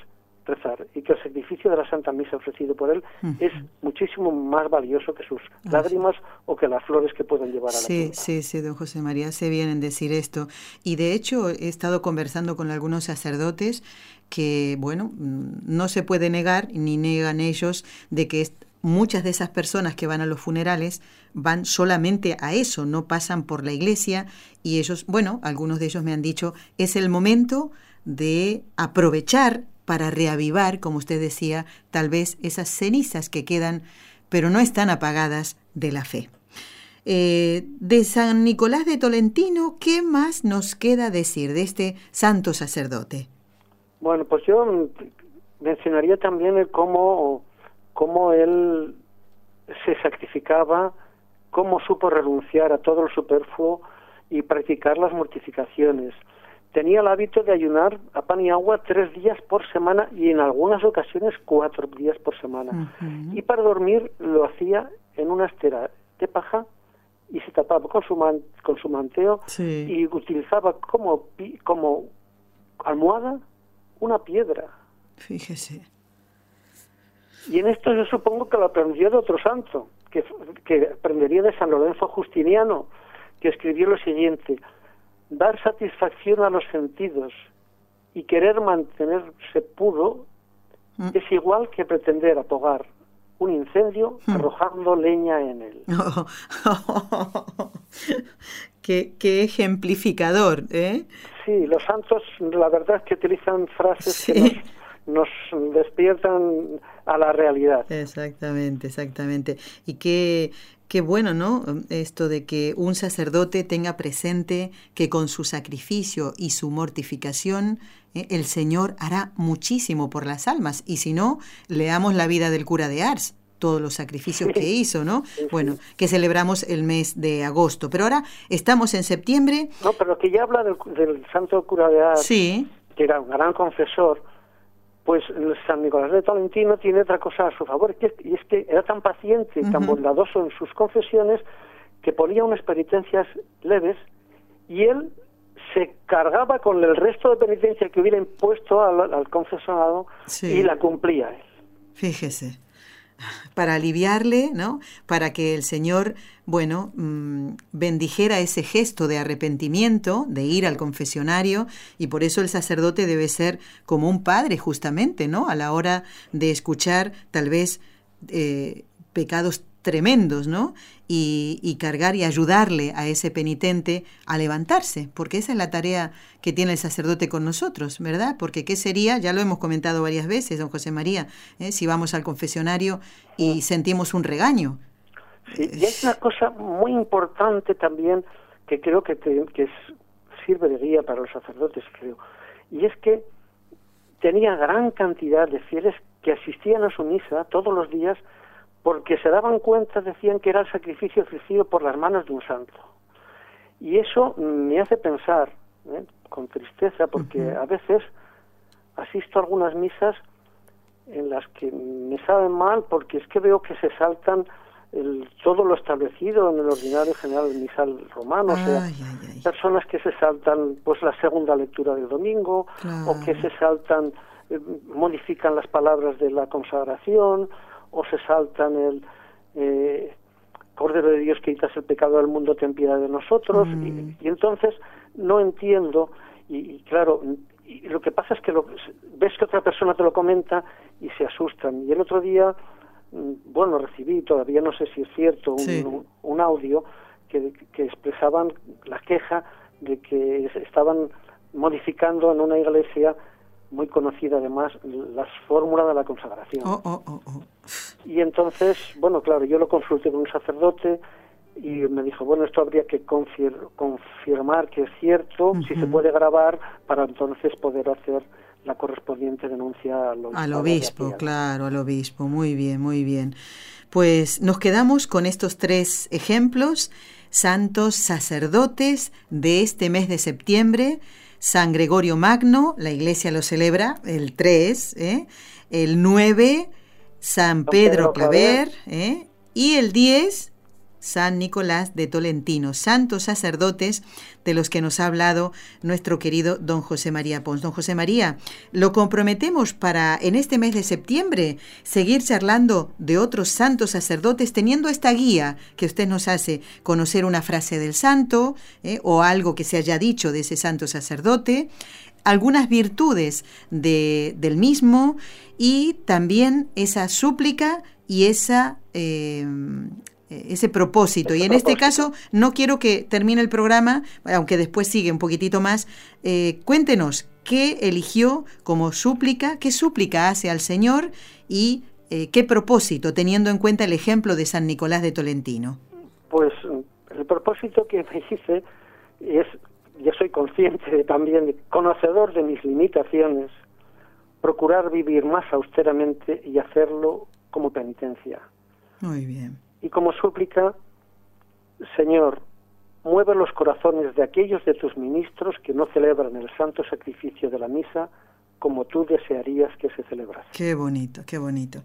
rezar y que el sacrificio de la Santa Misa ofrecido por él es muchísimo más valioso que sus lágrimas o que las flores que pueden llevar a la Sí, sí, sí, don José María, se vienen decir esto. Y de hecho he estado conversando con algunos sacerdotes que, bueno, no se puede negar, ni negan ellos, de que muchas de esas personas que van a los funerales van solamente a eso, no pasan por la iglesia y ellos, bueno, algunos de ellos me han dicho, es el momento de aprovechar para reavivar, como usted decía, tal vez esas cenizas que quedan, pero no están apagadas de la fe. Eh, de San Nicolás de Tolentino, ¿qué más nos queda decir de este santo sacerdote? Bueno, pues yo mencionaría también el cómo, cómo él se sacrificaba, cómo supo renunciar a todo lo superfluo y practicar las mortificaciones. Tenía el hábito de ayunar a pan y agua tres días por semana y en algunas ocasiones cuatro días por semana. Y para dormir lo hacía en una estera de paja y se tapaba con su, con su manteo y utilizaba como, como almohada una piedra. Fíjese. Y en esto yo supongo que lo aprendió de otro santo, que, que aprendería de San Lorenzo Justiniano, que escribió lo siguiente, dar satisfacción a los sentidos y querer mantenerse puro mm. es igual que pretender apagar un incendio mm. arrojando leña en él. qué, qué, ejemplificador, ¿eh? Sí, los santos la verdad es que utilizan frases que nos, nos despiertan a la realidad. Exactamente, exactamente. Y qué, Qué bueno, ¿no? Esto de que un sacerdote tenga presente que con su sacrificio y su mortificación eh, el Señor hará muchísimo por las almas. Y si no, leamos la vida del cura de Ars, todos los sacrificios que hizo, ¿no? Bueno, que celebramos el mes de agosto. Pero ahora estamos en septiembre. No, pero que ya habla del, del santo cura de Ars, sí. que era un gran confesor pues San Nicolás de Tolentino tiene otra cosa a su favor, y es que era tan paciente y tan bondadoso en sus confesiones que ponía unas penitencias leves y él se cargaba con el resto de penitencia que hubiera impuesto al, al confesionado y la cumplía él. Fíjese para aliviarle, ¿no? Para que el Señor, bueno, mm, bendijera ese gesto de arrepentimiento, de ir al confesionario, y por eso el sacerdote debe ser como un padre, justamente, ¿no? A la hora de escuchar tal vez eh, pecados tremendos, ¿no? Y, cargar y ayudarle a ese penitente a levantarse, porque esa es la tarea que tiene el sacerdote con nosotros, ¿verdad? Porque ¿qué sería? Ya lo hemos comentado varias veces, don José María, ¿eh? si vamos al confesionario y sentimos un regaño. Sí, y hay una cosa muy importante también que creo que, que sirve de guía para los sacerdotes, creo, y es que tenía gran cantidad de fieles que asistían a su misa todos los días porque se daban cuenta, decían que era el sacrificio ofrecido por las manos de un santo. Y eso me hace pensar, ¿eh? con tristeza, porque a veces asisto a algunas misas en las que me saben mal porque es que veo que se saltan el, todo lo establecido en el ordinario general misal romano, o sea, personas que se saltan pues la segunda lectura del domingo o que se saltan eh, modifican las palabras de la consagración o se saltan el eh, Cordero de Dios que quitas el pecado del mundo, ten piedad de nosotros. Mm. Y, entonces no entiendo, y, claro, y lo que pasa es que lo, ves que otra persona te lo comenta y se asustan. Y el otro día, mm, bueno, recibí, todavía no sé si es cierto, un, un audio que, que expresaban la queja de que estaban modificando en una iglesia muy conocida además las fórmulas de la consagración. Oh, oh, oh, y entonces, bueno, claro, yo lo consulté con un sacerdote y me dijo, bueno, esto habría que confirmar que es cierto, si se puede grabar, para entonces poder hacer la correspondiente denuncia al obispo. Al obispo, claro, al obispo. Muy bien, muy bien. Pues nos quedamos con estos tres ejemplos, santos sacerdotes de este mes de septiembre. San Gregorio Magno, la iglesia lo celebra el 3, ¿eh? el 9, San Pedro, Claver, ¿eh? y el 10, San Nicolás de Tolentino, santos sacerdotes de los que nos ha hablado nuestro querido don José María Pons. Don José María, lo comprometemos para en este mes de septiembre seguir charlando de otros santos sacerdotes teniendo esta guía que usted nos hace conocer una frase del santo ¿eh? o algo que se haya dicho de ese santo sacerdote algunas virtudes de, del mismo y también esa súplica y esa eh, ese propósito. y en este caso, no quiero que termine el programa, aunque después sigue un poquitito más. Eh, cuéntenos qué eligió como súplica, qué súplica hace al Señor y eh, qué propósito, teniendo en cuenta el ejemplo de San Nicolás de Tolentino. Pues el propósito que me hice es, yo soy consciente también, conocedor de mis limitaciones, procurar vivir más austeramente y hacerlo como penitencia. Muy bien y como súplica, Señor, mueve los corazones de aquellos de tus ministros que no celebran el santo sacrificio de la misa como tú desearías que se celebrase. Qué bonito, qué bonito.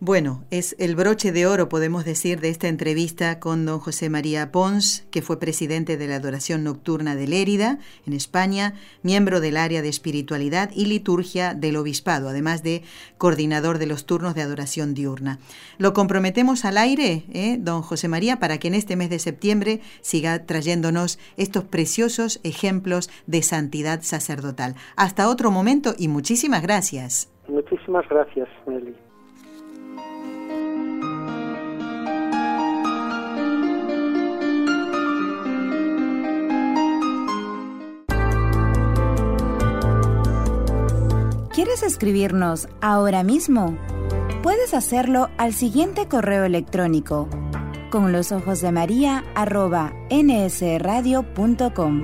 Bueno, es el broche de oro, podemos decir, de esta entrevista con don José María Pons, que fue presidente de la Adoración Nocturna de Lérida, en España, miembro del área de espiritualidad y liturgia del Obispado, además de coordinador de los turnos de adoración diurna. Lo comprometemos al aire, ¿eh, don José María, para que en este mes de septiembre siga trayéndonos estos preciosos ejemplos de santidad sacerdotal. Hasta otro momento y muchísimas gracias. Muchísimas gracias, Nelly. ¿Quieres escribirnos ahora mismo? Puedes hacerlo al siguiente correo electrónico con los ojos de María arroba nsradio.com.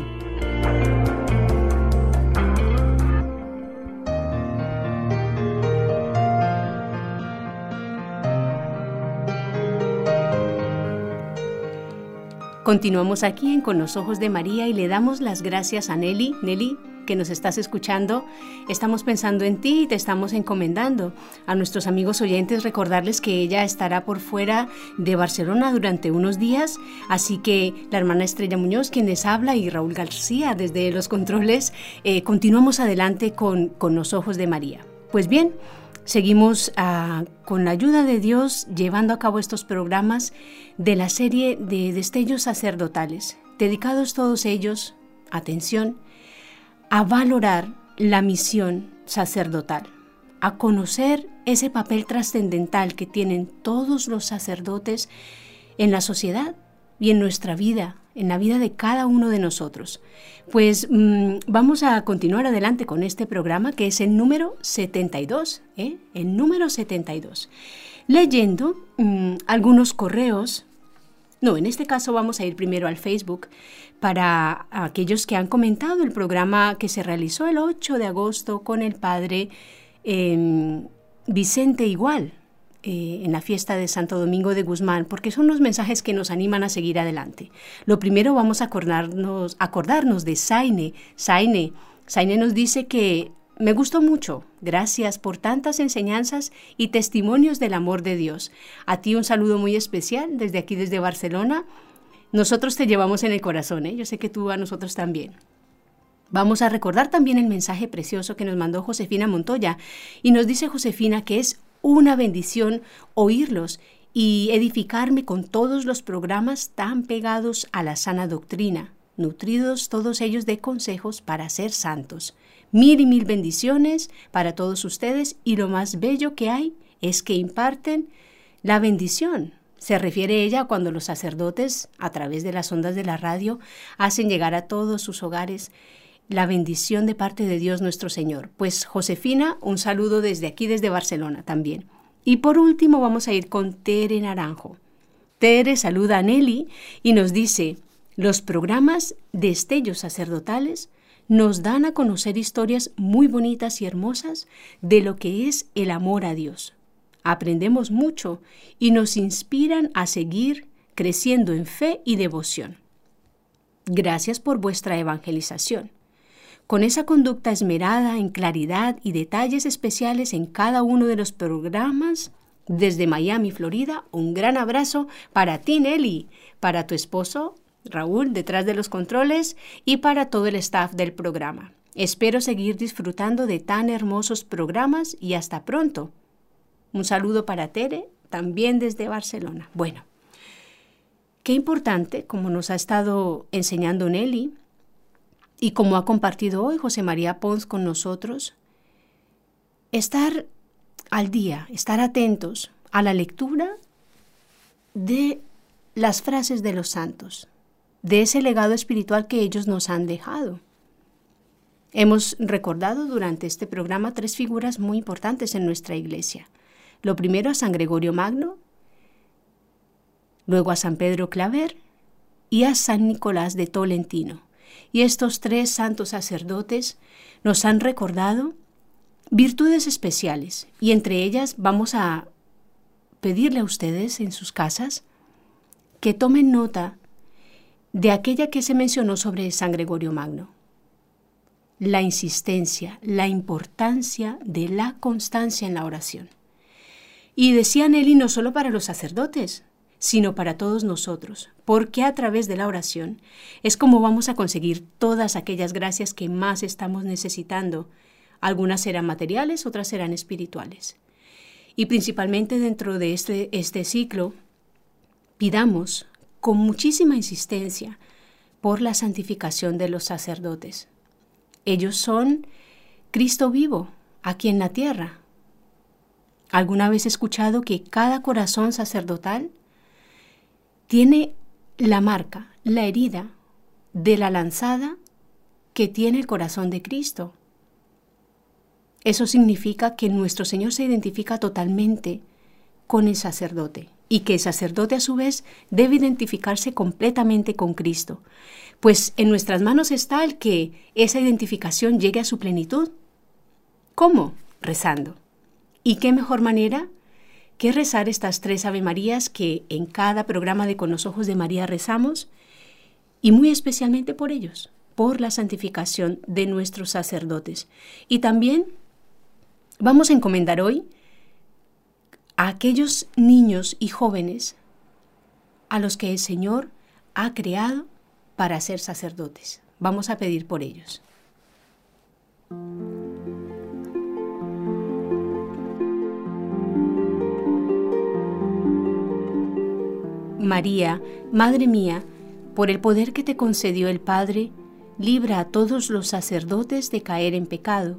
Continuamos aquí en Con los Ojos de María y le damos las gracias a Nelly. Nelly, que nos estás escuchando, estamos pensando en ti y te estamos encomendando. A nuestros amigos oyentes recordarles que ella estará por fuera de Barcelona durante unos días, así que la hermana Estrella Muñoz, quien les habla, y Raúl García desde los controles, eh, continuamos adelante con, con los ojos de María. Pues bien, Seguimos ah, con la ayuda de Dios llevando a cabo estos programas de la serie de destellos sacerdotales, dedicados todos ellos, atención, a valorar la misión sacerdotal, a conocer ese papel trascendental que tienen todos los sacerdotes en la sociedad y en nuestra vida, en la vida de cada uno de nosotros. Pues mm, vamos a continuar adelante con este programa que es el número 72, ¿eh? el número 72, leyendo mm, algunos correos. No, en este caso vamos a ir primero al Facebook para aquellos que han comentado el programa que se realizó el 8 de agosto con el padre em, Vicente Igual. Eh, en la fiesta de Santo Domingo de Guzmán, porque son los mensajes que nos animan a seguir adelante. Lo primero vamos a acordarnos, acordarnos de Saine. Saine, nos dice que me gustó mucho. Gracias por tantas enseñanzas y testimonios del amor de Dios. A ti un saludo muy especial desde aquí, desde Barcelona. Nosotros te llevamos en el corazón, ¿eh? yo sé que tú a nosotros también. Vamos a recordar también el mensaje precioso que nos mandó Josefina Montoya y nos dice Josefina que es una bendición oírlos y edificarme con todos los programas tan pegados a la sana doctrina, nutridos todos ellos de consejos para ser santos. Mil y mil bendiciones para todos ustedes y lo más bello que hay es que imparten la bendición, se refiere ella cuando los sacerdotes, a través de las ondas de la radio, hacen llegar a todos sus hogares la bendición de parte de Dios nuestro Señor. Pues Josefina, un saludo desde aquí, desde Barcelona también. Y por último vamos a ir con Tere Naranjo. Tere saluda a Nelly y nos dice, los programas de estellos sacerdotales nos dan a conocer historias muy bonitas y hermosas de lo que es el amor a Dios aprendemos mucho y nos inspiran a seguir creciendo en fe y devoción. Gracias por vuestra evangelización. Con esa conducta esmerada en claridad y detalles especiales en cada uno de los programas, desde Miami, Florida, un gran abrazo para ti, Nelly, para tu esposo, Raúl, detrás de los controles, y para todo el staff del programa. Espero seguir disfrutando de tan hermosos programas y hasta pronto. Un saludo para Tere, también desde Barcelona. Bueno, qué importante, como nos ha estado enseñando Nelly y como ha compartido hoy José María Pons con nosotros, estar al día, estar atentos a la lectura de las frases de los santos, de ese legado espiritual que ellos nos han dejado. Hemos recordado durante este programa tres figuras muy importantes en nuestra iglesia. Lo primero a San Gregorio Magno, luego a San Pedro Claver y a San Nicolás de Tolentino. Y estos tres santos sacerdotes nos han recordado virtudes especiales y entre ellas vamos a pedirle a ustedes en sus casas que tomen nota de aquella que se mencionó sobre San Gregorio Magno. La insistencia, la importancia de la constancia en la oración. Y decía Nelly no solo para los sacerdotes, sino para todos nosotros, porque a través de la oración es como vamos a conseguir todas aquellas gracias que más estamos necesitando. Algunas serán materiales, otras serán espirituales. Y principalmente dentro de este, este ciclo, pidamos con muchísima insistencia por la santificación de los sacerdotes. Ellos son Cristo vivo aquí en la tierra, ¿Alguna vez he escuchado que cada corazón sacerdotal tiene la marca, la herida de la lanzada que tiene el corazón de Cristo? Eso significa que nuestro Señor se identifica totalmente con el sacerdote y que el sacerdote a su vez debe identificarse completamente con Cristo, pues en nuestras manos está el que esa identificación llegue a su plenitud. ¿Cómo? Rezando. ¿Y qué mejor manera que rezar estas tres Ave Marías que en cada programa de Con los Ojos de María rezamos? Y muy especialmente por ellos, por la santificación de nuestros sacerdotes. Y también vamos a encomendar hoy a aquellos niños y jóvenes a los que el Señor ha creado para ser sacerdotes. Vamos a pedir por ellos. María, Madre mía, por el poder que te concedió el Padre, libra a todos los sacerdotes de caer en pecado.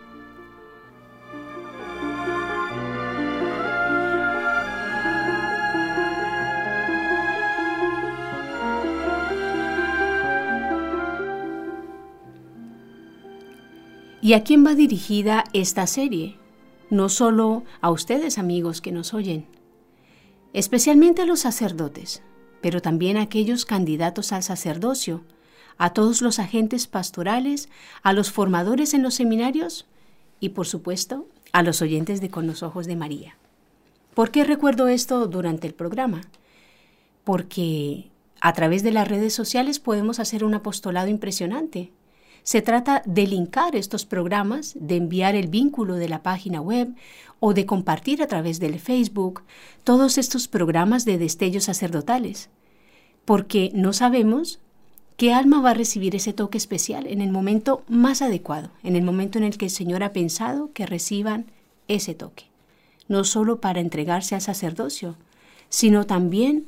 ¿Y a quién va dirigida esta serie? No solo a ustedes amigos que nos oyen, especialmente a los sacerdotes, pero también a aquellos candidatos al sacerdocio, a todos los agentes pastorales, a los formadores en los seminarios y por supuesto a los oyentes de Con los Ojos de María. ¿Por qué recuerdo esto durante el programa? Porque a través de las redes sociales podemos hacer un apostolado impresionante se trata de linkar estos programas, de enviar el vínculo de la página web o de compartir a través del Facebook todos estos programas de destellos sacerdotales, porque no sabemos qué alma va a recibir ese toque especial en el momento más adecuado, en el momento en el que el Señor ha pensado que reciban ese toque, no solo para entregarse al sacerdocio, sino también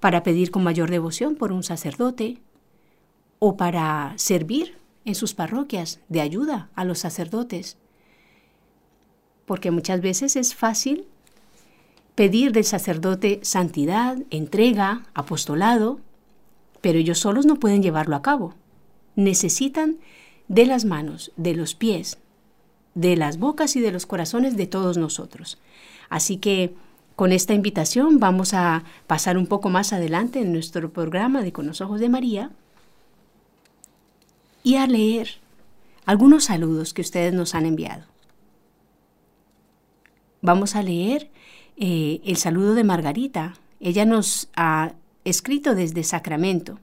para pedir con mayor devoción por un sacerdote o para servir en sus parroquias de ayuda a los sacerdotes. Porque muchas veces es fácil pedir del sacerdote santidad, entrega, apostolado, pero ellos solos no pueden llevarlo a cabo. Necesitan de las manos, de los pies, de las bocas y de los corazones de todos nosotros. Así que con esta invitación vamos a pasar un poco más adelante en nuestro programa de Con los Ojos de María y a leer algunos saludos que ustedes nos han enviado. Vamos a leer eh, el saludo de Margarita. Ella nos ha escrito desde Sacramento.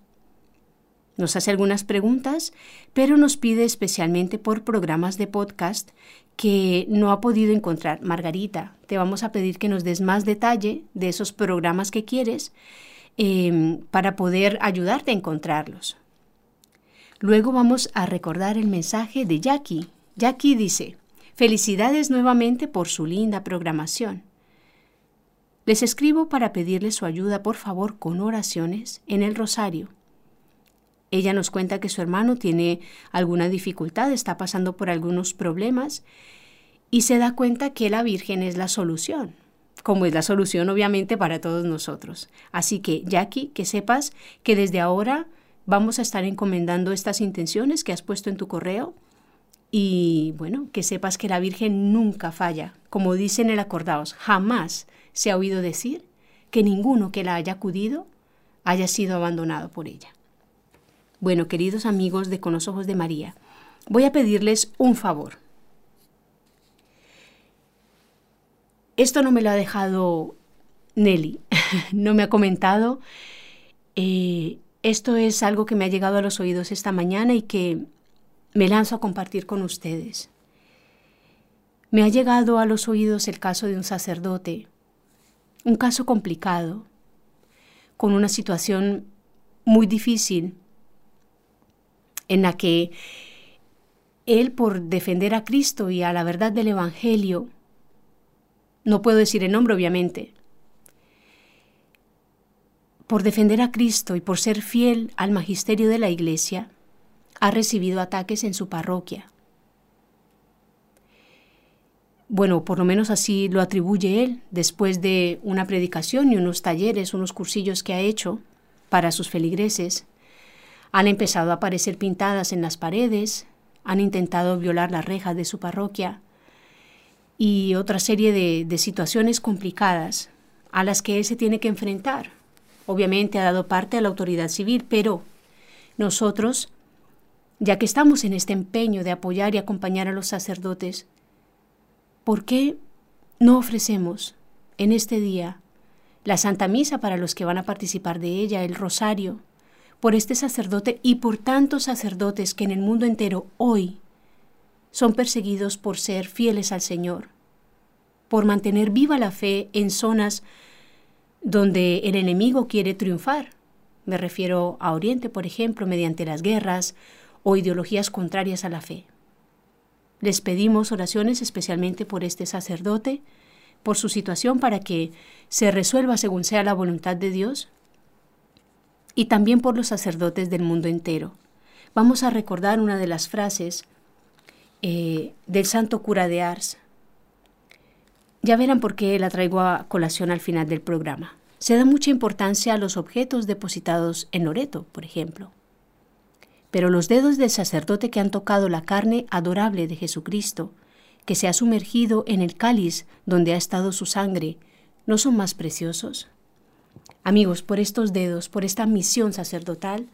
Nos hace algunas preguntas, pero nos pide especialmente por programas de podcast que no ha podido encontrar. Margarita, te vamos a pedir que nos des más detalle de esos programas que quieres em, para poder ayudarte a encontrarlos. Luego vamos a recordar el mensaje de Jackie. Jackie dice, felicidades nuevamente por su linda programación. Les escribo para pedirles su ayuda, por favor, con oraciones en el rosario. Ella nos cuenta que su hermano tiene alguna dificultad, está pasando por algunos problemas y se da cuenta que la Virgen es la solución, como es la solución obviamente para todos nosotros. Así que, Jackie, que sepas que desde ahora vamos a estar encomendando estas intenciones que has puesto en tu correo y bueno, que sepas que la Virgen nunca falla. Como dice en el acordaos, jamás se ha oído decir que ninguno que la haya acudido haya sido abandonado por ella. Bueno, queridos amigos de Con los Ojos de María, voy a pedirles un favor. Esto no me lo ha dejado Nelly, no me ha comentado. Eh, esto es algo que me ha llegado a los oídos esta mañana y que me lanzo a compartir con ustedes. Me ha llegado a los oídos el caso de un sacerdote, un caso complicado, con una situación muy difícil en la que él por defender a Cristo y a la verdad del Evangelio, no puedo decir el nombre obviamente, por defender a Cristo y por ser fiel al magisterio de la Iglesia, ha recibido ataques en su parroquia. Bueno, por lo menos así lo atribuye él, después de una predicación y unos talleres, unos cursillos que ha hecho para sus feligreses. Han empezado a aparecer pintadas en las paredes, han intentado violar las rejas de su parroquia y otra serie de, de situaciones complicadas a las que él se tiene que enfrentar. Obviamente ha dado parte a la autoridad civil, pero nosotros, ya que estamos en este empeño de apoyar y acompañar a los sacerdotes, ¿por qué no ofrecemos en este día la Santa Misa para los que van a participar de ella, el rosario, por este sacerdote y por tantos sacerdotes que en el mundo entero hoy son perseguidos por ser fieles al Señor, por mantener viva la fe en zonas donde el enemigo quiere triunfar. Me refiero a Oriente, por ejemplo, mediante las guerras o ideologías contrarias a la fe. Les pedimos oraciones especialmente por este sacerdote, por su situación para que se resuelva según sea la voluntad de Dios y también por los sacerdotes del mundo entero. Vamos a recordar una de las frases eh, del santo cura de Ars. Ya verán por qué la traigo a colación al final del programa. Se da mucha importancia a los objetos depositados en Loreto, por ejemplo. Pero los dedos del sacerdote que han tocado la carne adorable de Jesucristo, que se ha sumergido en el cáliz donde ha estado su sangre, ¿no son más preciosos? Amigos, por estos dedos, por esta misión sacerdotal,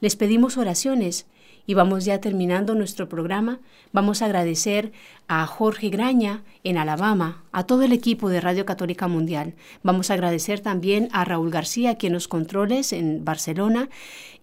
les pedimos oraciones y vamos ya terminando nuestro programa. Vamos a agradecer a Jorge Graña en Alabama, a todo el equipo de Radio Católica Mundial. Vamos a agradecer también a Raúl García, quien nos controles en Barcelona.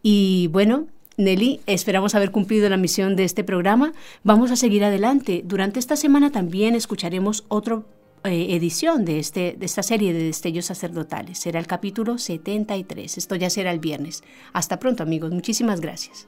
Y bueno, Nelly, esperamos haber cumplido la misión de este programa. Vamos a seguir adelante. Durante esta semana también escucharemos otro eh, edición de, este, de esta serie de destellos sacerdotales. Será el capítulo 73. Esto ya será el viernes. Hasta pronto amigos. Muchísimas gracias.